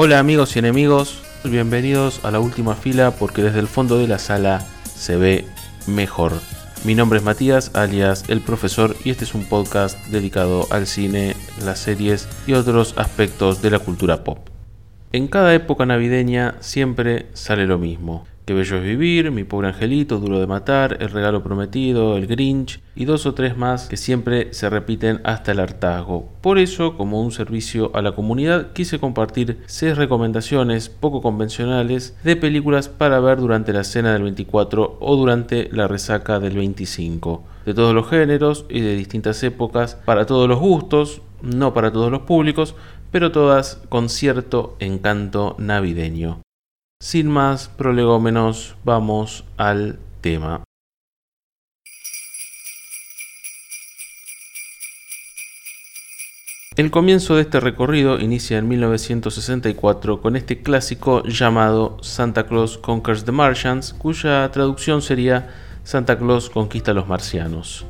Hola amigos y enemigos, bienvenidos a la última fila porque desde el fondo de la sala se ve mejor. Mi nombre es Matías, alias El Profesor, y este es un podcast dedicado al cine, las series y otros aspectos de la cultura pop. En cada época navideña siempre sale lo mismo. Qué bello es vivir, Mi pobre angelito, Duro de matar, El regalo prometido, El Grinch y dos o tres más que siempre se repiten hasta el hartazgo. Por eso, como un servicio a la comunidad, quise compartir seis recomendaciones poco convencionales de películas para ver durante la cena del 24 o durante la resaca del 25. De todos los géneros y de distintas épocas, para todos los gustos, no para todos los públicos, pero todas con cierto encanto navideño. Sin más prolegómenos, vamos al tema. El comienzo de este recorrido inicia en 1964 con este clásico llamado Santa Claus Conquers the Martians, cuya traducción sería Santa Claus conquista a los marcianos.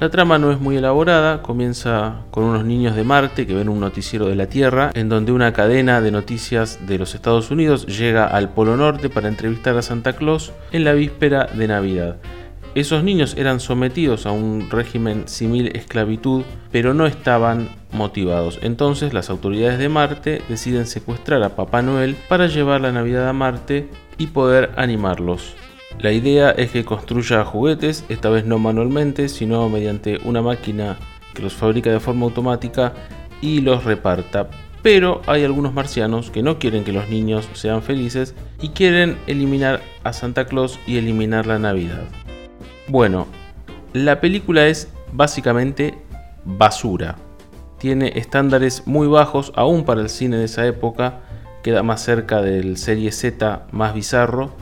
La trama no es muy elaborada, comienza con unos niños de Marte que ven un noticiero de la Tierra, en donde una cadena de noticias de los Estados Unidos llega al Polo Norte para entrevistar a Santa Claus en la víspera de Navidad. Esos niños eran sometidos a un régimen similar esclavitud, pero no estaban motivados. Entonces las autoridades de Marte deciden secuestrar a Papá Noel para llevar la Navidad a Marte y poder animarlos. La idea es que construya juguetes, esta vez no manualmente, sino mediante una máquina que los fabrica de forma automática y los reparta. Pero hay algunos marcianos que no quieren que los niños sean felices y quieren eliminar a Santa Claus y eliminar la Navidad. Bueno, la película es básicamente basura. Tiene estándares muy bajos aún para el cine de esa época, queda más cerca del serie Z más bizarro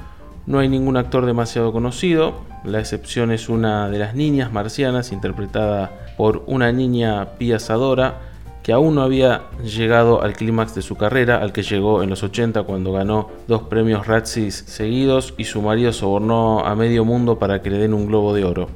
no hay ningún actor demasiado conocido, la excepción es una de las niñas marcianas interpretada por una niña piazadora que aún no había llegado al clímax de su carrera, al que llegó en los 80 cuando ganó dos premios Razzies seguidos y su marido sobornó a medio mundo para que le den un globo de oro.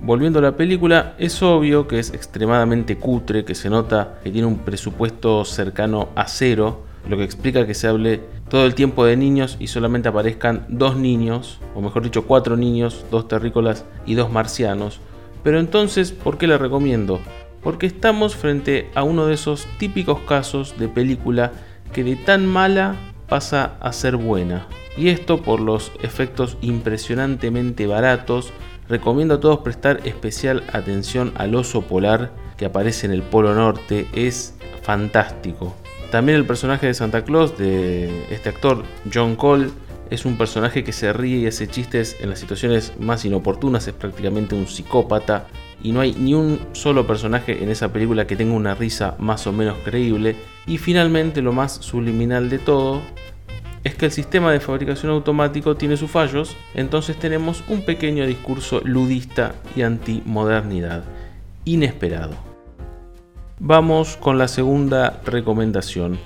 Volviendo a la película, es obvio que es extremadamente cutre, que se nota que tiene un presupuesto cercano a cero, lo que explica que se hable todo el tiempo de niños y solamente aparezcan dos niños, o mejor dicho, cuatro niños, dos terrícolas y dos marcianos. Pero entonces, ¿por qué la recomiendo? Porque estamos frente a uno de esos típicos casos de película que de tan mala pasa a ser buena. Y esto por los efectos impresionantemente baratos. Recomiendo a todos prestar especial atención al oso polar que aparece en el Polo Norte. Es fantástico. También el personaje de Santa Claus, de este actor John Cole, es un personaje que se ríe y hace chistes en las situaciones más inoportunas, es prácticamente un psicópata y no hay ni un solo personaje en esa película que tenga una risa más o menos creíble. Y finalmente lo más subliminal de todo es que el sistema de fabricación automático tiene sus fallos, entonces tenemos un pequeño discurso ludista y antimodernidad, inesperado. Vamos con la segunda recomendación.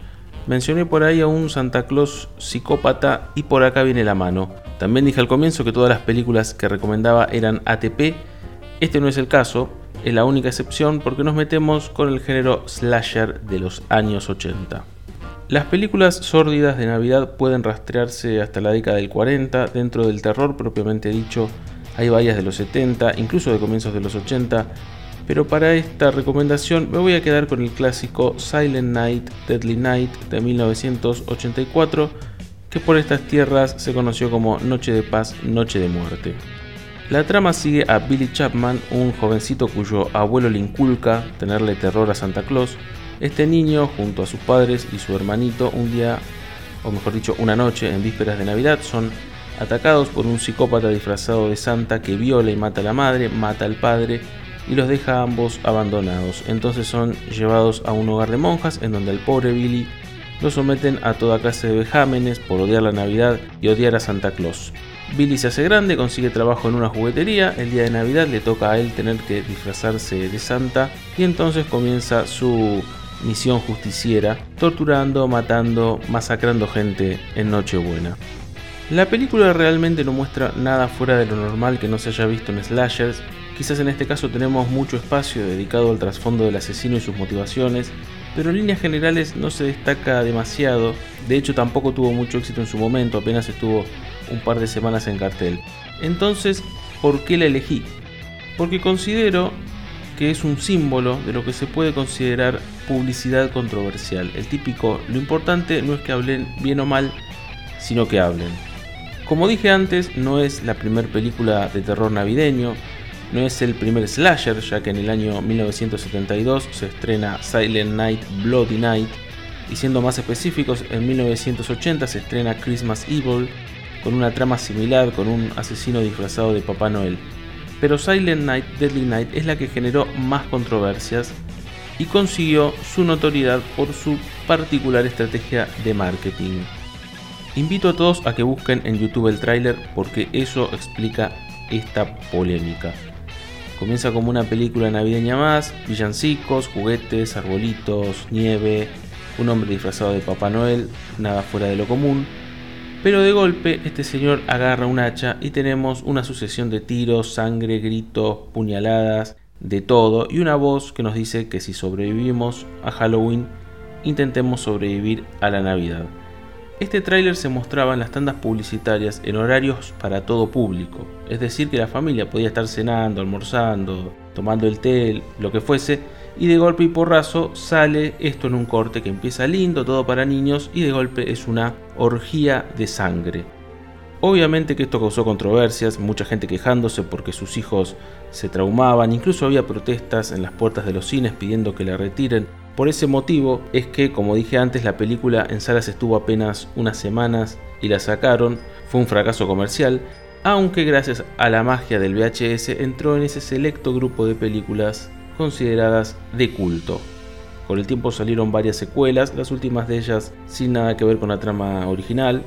Mencioné por ahí a un Santa Claus psicópata y por acá viene la mano. También dije al comienzo que todas las películas que recomendaba eran ATP. Este no es el caso, es la única excepción porque nos metemos con el género slasher de los años 80. Las películas sórdidas de Navidad pueden rastrearse hasta la década del 40, dentro del terror propiamente dicho hay varias de los 70, incluso de comienzos de los 80, pero para esta recomendación me voy a quedar con el clásico Silent Night, Deadly Night de 1984, que por estas tierras se conoció como Noche de Paz, Noche de Muerte. La trama sigue a Billy Chapman, un jovencito cuyo abuelo le inculca tenerle terror a Santa Claus. Este niño, junto a sus padres y su hermanito, un día, o mejor dicho, una noche en vísperas de Navidad, son atacados por un psicópata disfrazado de Santa que viola y mata a la madre, mata al padre y los deja ambos abandonados. Entonces son llevados a un hogar de monjas en donde al pobre Billy lo someten a toda clase de vejámenes por odiar la Navidad y odiar a Santa Claus. Billy se hace grande, consigue trabajo en una juguetería, el día de Navidad le toca a él tener que disfrazarse de Santa y entonces comienza su misión justiciera, torturando, matando, masacrando gente en Nochebuena. La película realmente no muestra nada fuera de lo normal que no se haya visto en slashers, Quizás en este caso tenemos mucho espacio dedicado al trasfondo del asesino y sus motivaciones, pero en líneas generales no se destaca demasiado, de hecho tampoco tuvo mucho éxito en su momento, apenas estuvo un par de semanas en cartel. Entonces, ¿por qué la elegí? Porque considero que es un símbolo de lo que se puede considerar publicidad controversial. El típico, lo importante no es que hablen bien o mal, sino que hablen. Como dije antes, no es la primera película de terror navideño, no es el primer slasher, ya que en el año 1972 se estrena Silent Night, Bloody Night, y siendo más específicos, en 1980 se estrena Christmas Evil, con una trama similar con un asesino disfrazado de Papá Noel. Pero Silent Night, Deadly Night es la que generó más controversias y consiguió su notoriedad por su particular estrategia de marketing. Invito a todos a que busquen en YouTube el tráiler porque eso explica esta polémica. Comienza como una película navideña más, villancicos, juguetes, arbolitos, nieve, un hombre disfrazado de Papá Noel, nada fuera de lo común. Pero de golpe este señor agarra un hacha y tenemos una sucesión de tiros, sangre, gritos, puñaladas, de todo y una voz que nos dice que si sobrevivimos a Halloween, intentemos sobrevivir a la Navidad. Este tráiler se mostraba en las tandas publicitarias en horarios para todo público, es decir que la familia podía estar cenando, almorzando, tomando el té, lo que fuese, y de golpe y porrazo sale esto en un corte que empieza lindo, todo para niños, y de golpe es una orgía de sangre. Obviamente que esto causó controversias, mucha gente quejándose porque sus hijos se traumaban, incluso había protestas en las puertas de los cines pidiendo que la retiren, por ese motivo es que, como dije antes, la película en salas estuvo apenas unas semanas y la sacaron, fue un fracaso comercial, aunque gracias a la magia del VHS entró en ese selecto grupo de películas consideradas de culto. Con el tiempo salieron varias secuelas, las últimas de ellas sin nada que ver con la trama original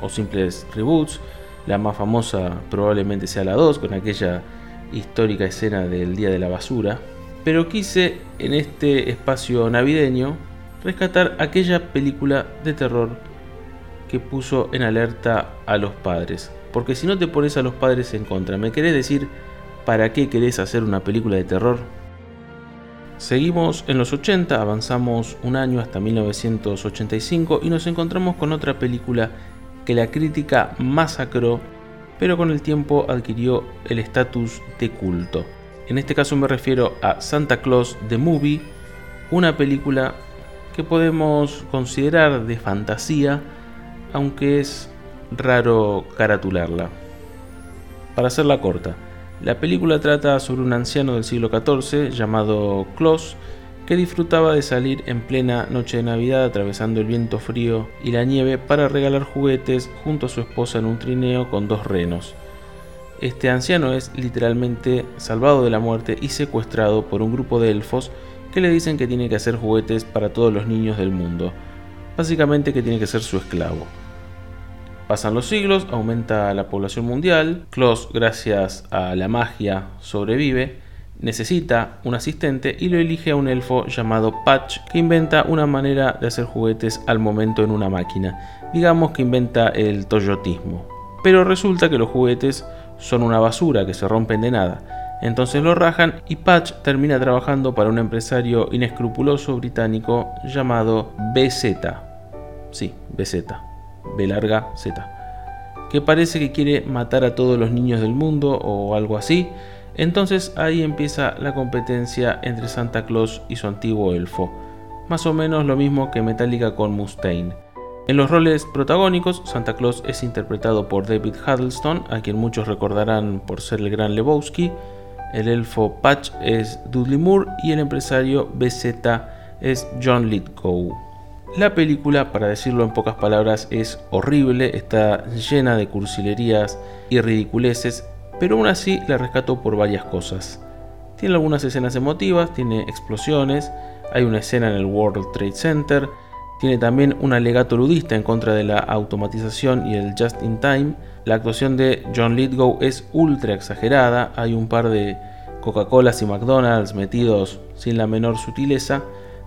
o simples reboots. La más famosa probablemente sea la 2, con aquella histórica escena del Día de la Basura, pero quise en este espacio navideño rescatar aquella película de terror que puso en alerta a los padres. Porque si no te pones a los padres en contra, ¿me querés decir para qué querés hacer una película de terror? Seguimos en los 80, avanzamos un año hasta 1985 y nos encontramos con otra película que la crítica masacró, pero con el tiempo adquirió el estatus de culto. En este caso me refiero a Santa Claus The Movie, una película que podemos considerar de fantasía, aunque es raro caratularla. Para hacerla corta, la película trata sobre un anciano del siglo XIV llamado Claus que disfrutaba de salir en plena noche de Navidad atravesando el viento frío y la nieve para regalar juguetes junto a su esposa en un trineo con dos renos. Este anciano es literalmente salvado de la muerte y secuestrado por un grupo de elfos que le dicen que tiene que hacer juguetes para todos los niños del mundo. Básicamente que tiene que ser su esclavo. Pasan los siglos, aumenta la población mundial, Klaus gracias a la magia sobrevive, necesita un asistente y lo elige a un elfo llamado Patch que inventa una manera de hacer juguetes al momento en una máquina. Digamos que inventa el toyotismo. Pero resulta que los juguetes son una basura que se rompen de nada. Entonces lo rajan y Patch termina trabajando para un empresario inescrupuloso británico llamado BZ. Sí, BZ. B larga Z. Que parece que quiere matar a todos los niños del mundo o algo así. Entonces ahí empieza la competencia entre Santa Claus y su antiguo elfo. Más o menos lo mismo que Metallica con Mustaine. En los roles protagónicos, Santa Claus es interpretado por David Huddleston, a quien muchos recordarán por ser el gran Lebowski, el elfo Patch es Dudley Moore y el empresario BZ es John Lithgow. La película, para decirlo en pocas palabras, es horrible, está llena de cursilerías y ridiculeces, pero aún así la rescato por varias cosas. Tiene algunas escenas emotivas, tiene explosiones, hay una escena en el World Trade Center, tiene también un alegato ludista en contra de la automatización y el just in time. La actuación de John Lithgow es ultra exagerada, hay un par de Coca-Colas y McDonald's metidos sin la menor sutileza,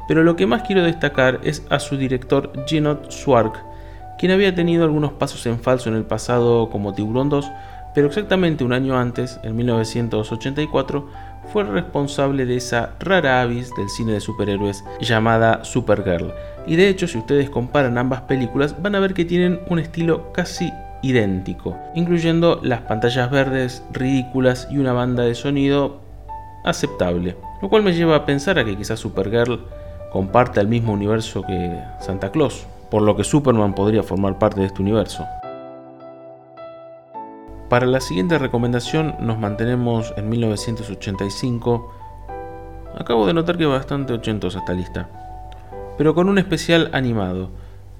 pero lo que más quiero destacar es a su director Genot Swark, quien había tenido algunos pasos en falso en el pasado como Tiburón 2, pero exactamente un año antes, en 1984, fue responsable de esa rara avis del cine de superhéroes llamada Supergirl. Y de hecho, si ustedes comparan ambas películas, van a ver que tienen un estilo casi idéntico, incluyendo las pantallas verdes ridículas y una banda de sonido aceptable. Lo cual me lleva a pensar a que quizás Supergirl comparte el mismo universo que Santa Claus, por lo que Superman podría formar parte de este universo. Para la siguiente recomendación nos mantenemos en 1985. Acabo de notar que bastante ochentos esta lista. Pero con un especial animado.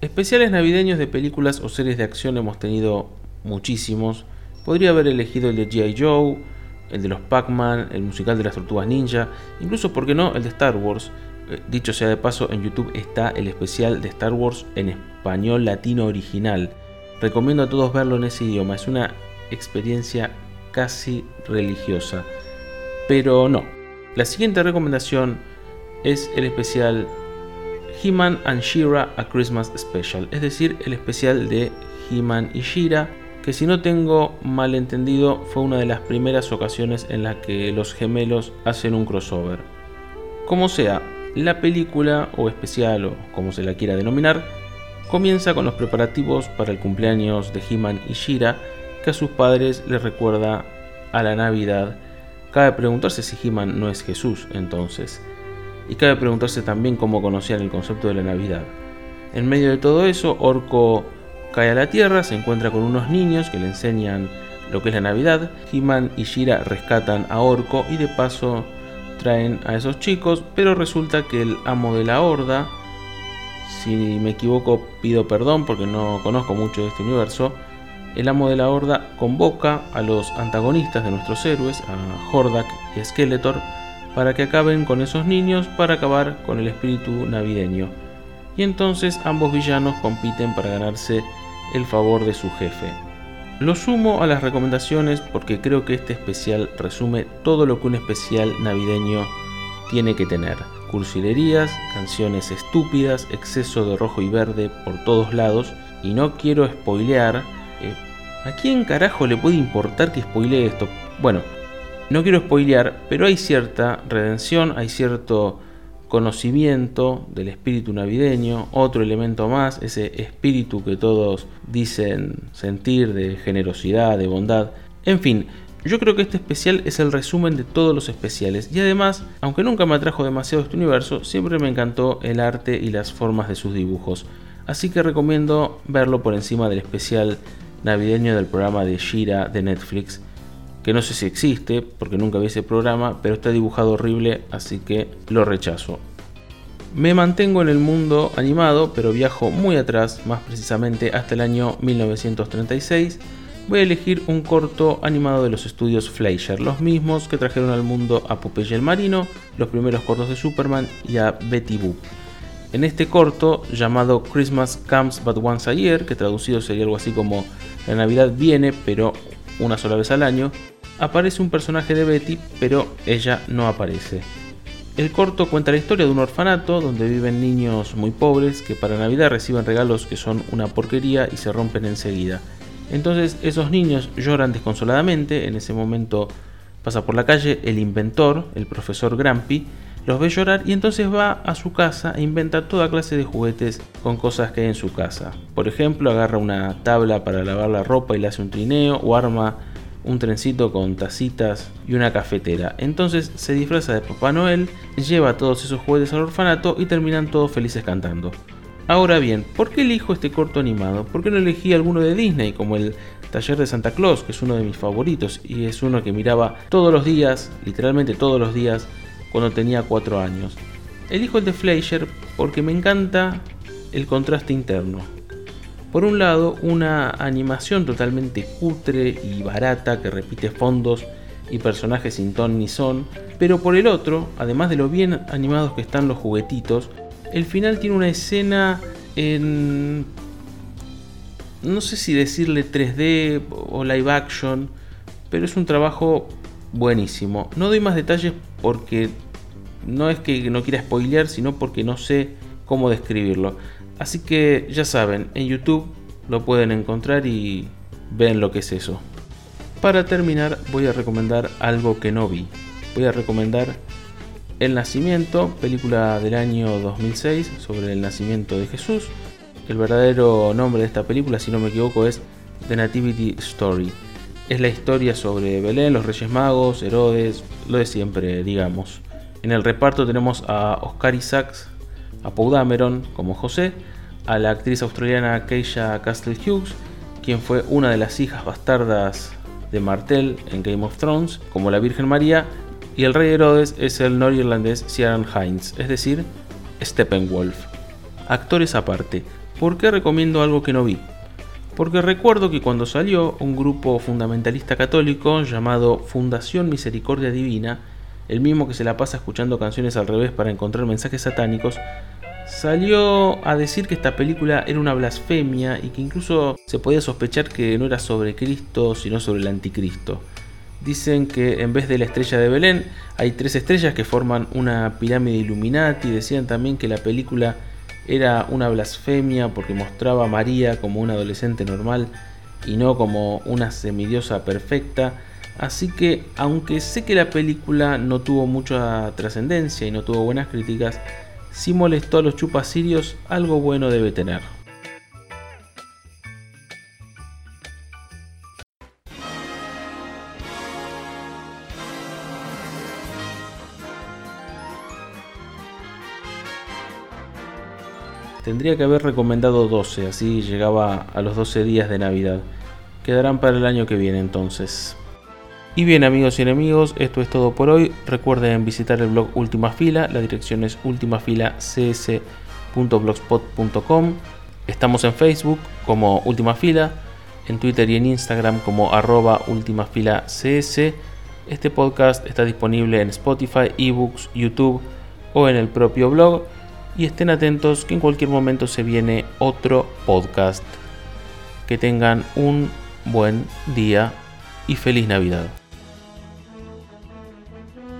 Especiales navideños de películas o series de acción hemos tenido muchísimos. Podría haber elegido el de G.I. Joe, el de los Pac-Man, el musical de las Tortugas Ninja, incluso, ¿por qué no?, el de Star Wars. Eh, dicho sea de paso, en YouTube está el especial de Star Wars en español latino original. Recomiendo a todos verlo en ese idioma. Es una experiencia casi religiosa. Pero no. La siguiente recomendación es el especial He-Man and She-Ra A Christmas Special, es decir, el especial de He-Man y She-Ra, que si no tengo mal entendido fue una de las primeras ocasiones en las que los gemelos hacen un crossover. Como sea, la película o especial o como se la quiera denominar, comienza con los preparativos para el cumpleaños de He-Man y She-Ra que a sus padres les recuerda a la Navidad. Cabe preguntarse si He-Man no es Jesús entonces. Y cabe preguntarse también cómo conocían el concepto de la Navidad. En medio de todo eso, Orco cae a la Tierra, se encuentra con unos niños que le enseñan lo que es la Navidad. He-Man y Shira rescatan a Orco y de paso traen a esos chicos, pero resulta que el amo de la horda, si me equivoco pido perdón porque no conozco mucho de este universo, el amo de la horda convoca a los antagonistas de nuestros héroes, a Hordak y Skeletor, para que acaben con esos niños para acabar con el espíritu navideño. Y entonces ambos villanos compiten para ganarse el favor de su jefe. Lo sumo a las recomendaciones porque creo que este especial resume todo lo que un especial navideño tiene que tener. Cursilerías, canciones estúpidas, exceso de rojo y verde por todos lados. Y no quiero spoilear, ¿A quién carajo le puede importar que spoile esto? Bueno, no quiero spoilear, pero hay cierta redención, hay cierto conocimiento del espíritu navideño, otro elemento más, ese espíritu que todos dicen sentir de generosidad, de bondad. En fin, yo creo que este especial es el resumen de todos los especiales y además, aunque nunca me atrajo demasiado este universo, siempre me encantó el arte y las formas de sus dibujos. Así que recomiendo verlo por encima del especial navideño del programa de Shira de Netflix, que no sé si existe porque nunca vi ese programa, pero está dibujado horrible, así que lo rechazo. Me mantengo en el mundo animado, pero viajo muy atrás, más precisamente hasta el año 1936. Voy a elegir un corto animado de los estudios Fleischer, los mismos que trajeron al mundo a Popeye el Marino, los primeros cortos de Superman y a Betty Boop. En este corto, llamado Christmas Comes But Once a Year, que traducido sería algo así como La Navidad viene, pero una sola vez al año, aparece un personaje de Betty, pero ella no aparece. El corto cuenta la historia de un orfanato donde viven niños muy pobres que para Navidad reciben regalos que son una porquería y se rompen enseguida. Entonces esos niños lloran desconsoladamente, en ese momento pasa por la calle el inventor, el profesor Grumpy, los ve llorar y entonces va a su casa e inventa toda clase de juguetes con cosas que hay en su casa. Por ejemplo, agarra una tabla para lavar la ropa y le hace un trineo o arma un trencito con tacitas y una cafetera. Entonces se disfraza de Papá Noel, lleva todos esos juguetes al orfanato y terminan todos felices cantando. Ahora bien, ¿por qué elijo este corto animado? ¿Por qué no elegí alguno de Disney como el Taller de Santa Claus, que es uno de mis favoritos y es uno que miraba todos los días, literalmente todos los días, cuando tenía 4 años. Elijo el de Fleischer porque me encanta el contraste interno. Por un lado, una animación totalmente cutre y barata que repite fondos y personajes sin ton ni son, pero por el otro, además de lo bien animados que están los juguetitos, el final tiene una escena en... no sé si decirle 3D o live action, pero es un trabajo buenísimo. No doy más detalles porque no es que no quiera spoilear, sino porque no sé cómo describirlo. Así que ya saben, en YouTube lo pueden encontrar y ven lo que es eso. Para terminar voy a recomendar algo que no vi. voy a recomendar El Nacimiento, película del año 2006 sobre el nacimiento de Jesús. El verdadero nombre de esta película, si no me equivoco, es The Nativity Story. Es la historia sobre Belén, los Reyes Magos, Herodes, lo de siempre, digamos. En el reparto tenemos a Oscar Isaacs, a Paul Dameron como José, a la actriz australiana Keisha Castle Hughes, quien fue una de las hijas bastardas de Martel en Game of Thrones, como la Virgen María, y el rey Herodes es el norirlandés Ciaran Hines, es decir, Steppenwolf. Actores aparte, ¿por qué recomiendo algo que no vi? Porque recuerdo que cuando salió un grupo fundamentalista católico llamado Fundación Misericordia Divina, el mismo que se la pasa escuchando canciones al revés para encontrar mensajes satánicos, salió a decir que esta película era una blasfemia y que incluso se podía sospechar que no era sobre Cristo, sino sobre el anticristo. Dicen que en vez de la estrella de Belén hay tres estrellas que forman una pirámide Illuminati. Decían también que la película era una blasfemia porque mostraba a María como una adolescente normal y no como una semidiosa perfecta. Así que, aunque sé que la película no tuvo mucha trascendencia y no tuvo buenas críticas, si molestó a los chupasirios, algo bueno debe tener. Tendría que haber recomendado 12, así llegaba a los 12 días de Navidad. Quedarán para el año que viene entonces. Y bien amigos y enemigos, esto es todo por hoy. Recuerden visitar el blog Última Fila, la dirección es ultimafilacs.blogspot.com. Estamos en Facebook como Última Fila, en Twitter y en Instagram como arroba ultimafilacs. Este podcast está disponible en Spotify, eBooks, YouTube o en el propio blog y estén atentos que en cualquier momento se viene otro podcast. Que tengan un buen día y feliz Navidad.